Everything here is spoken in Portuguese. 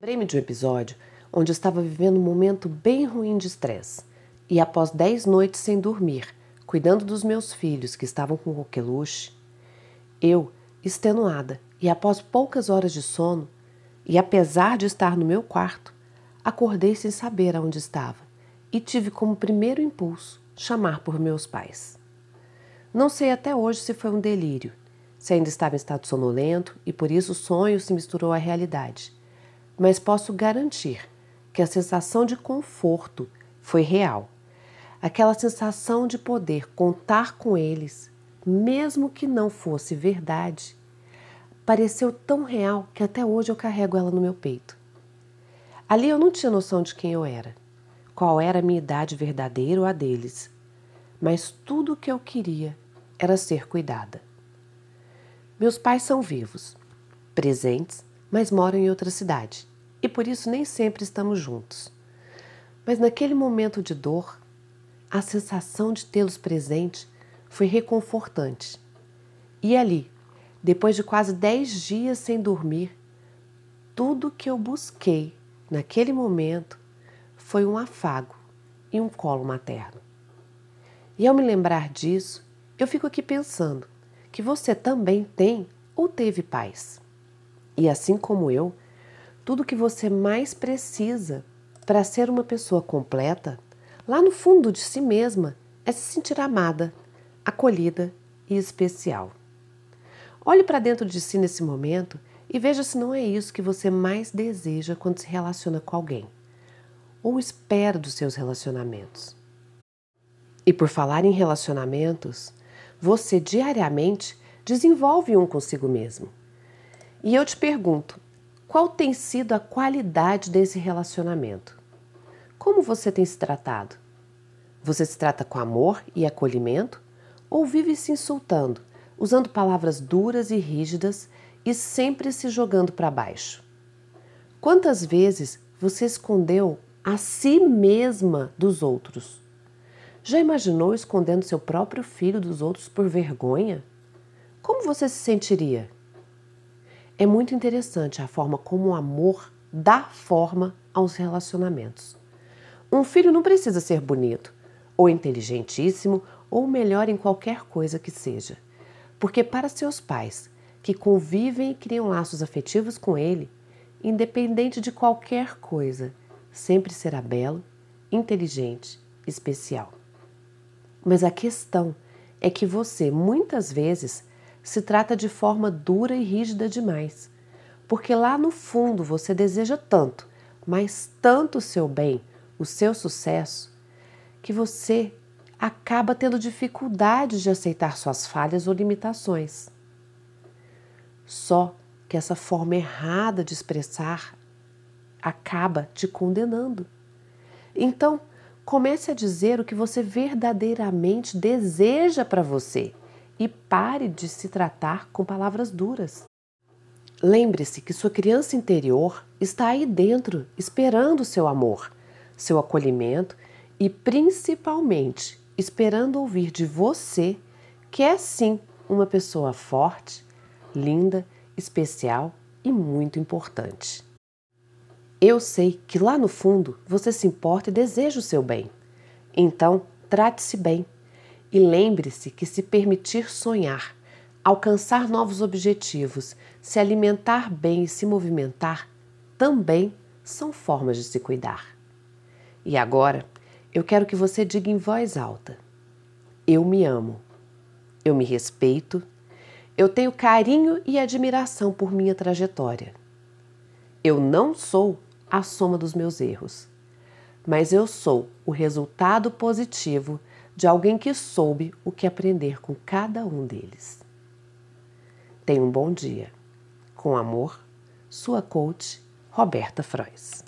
de um episódio onde estava vivendo um momento bem ruim de estresse e após dez noites sem dormir, cuidando dos meus filhos que estavam com coqueluche, eu, extenuada e após poucas horas de sono, e apesar de estar no meu quarto, acordei sem saber aonde estava e tive como primeiro impulso chamar por meus pais. Não sei até hoje se foi um delírio, se ainda estava em estado sonolento e por isso o sonho se misturou à realidade, mas posso garantir que a sensação de conforto foi real. Aquela sensação de poder contar com eles, mesmo que não fosse verdade, pareceu tão real que até hoje eu carrego ela no meu peito. Ali eu não tinha noção de quem eu era qual era a minha idade verdadeira ou a deles, mas tudo o que eu queria era ser cuidada. Meus pais são vivos, presentes, mas moram em outra cidade e por isso nem sempre estamos juntos. Mas naquele momento de dor, a sensação de tê-los presente foi reconfortante. E ali, depois de quase dez dias sem dormir, tudo que eu busquei naquele momento foi um afago e um colo materno. E ao me lembrar disso, eu fico aqui pensando que você também tem ou teve pais. E assim como eu, tudo que você mais precisa para ser uma pessoa completa, lá no fundo de si mesma, é se sentir amada, acolhida e especial. Olhe para dentro de si nesse momento e veja se não é isso que você mais deseja quando se relaciona com alguém ou espera dos seus relacionamentos. E por falar em relacionamentos, você diariamente desenvolve um consigo mesmo. E eu te pergunto, qual tem sido a qualidade desse relacionamento? Como você tem se tratado? Você se trata com amor e acolhimento ou vive se insultando, usando palavras duras e rígidas e sempre se jogando para baixo? Quantas vezes você escondeu a si mesma dos outros. Já imaginou escondendo seu próprio filho dos outros por vergonha? Como você se sentiria? É muito interessante a forma como o amor dá forma aos relacionamentos. Um filho não precisa ser bonito, ou inteligentíssimo, ou melhor em qualquer coisa que seja. Porque para seus pais, que convivem e criam laços afetivos com ele, independente de qualquer coisa, sempre será belo, inteligente, especial. Mas a questão é que você muitas vezes se trata de forma dura e rígida demais, porque lá no fundo você deseja tanto, mas tanto o seu bem, o seu sucesso, que você acaba tendo dificuldade de aceitar suas falhas ou limitações. Só que essa forma errada de expressar acaba te condenando. Então, comece a dizer o que você verdadeiramente deseja para você e pare de se tratar com palavras duras. Lembre-se que sua criança interior está aí dentro, esperando seu amor, seu acolhimento e principalmente esperando ouvir de você que é sim uma pessoa forte, linda, especial e muito importante. Eu sei que lá no fundo você se importa e deseja o seu bem. Então, trate-se bem e lembre-se que se permitir sonhar, alcançar novos objetivos, se alimentar bem e se movimentar também são formas de se cuidar. E agora, eu quero que você diga em voz alta: Eu me amo, eu me respeito, eu tenho carinho e admiração por minha trajetória. Eu não sou a soma dos meus erros, mas eu sou o resultado positivo de alguém que soube o que aprender com cada um deles. Tenha um bom dia. Com amor, sua coach, Roberta Frois.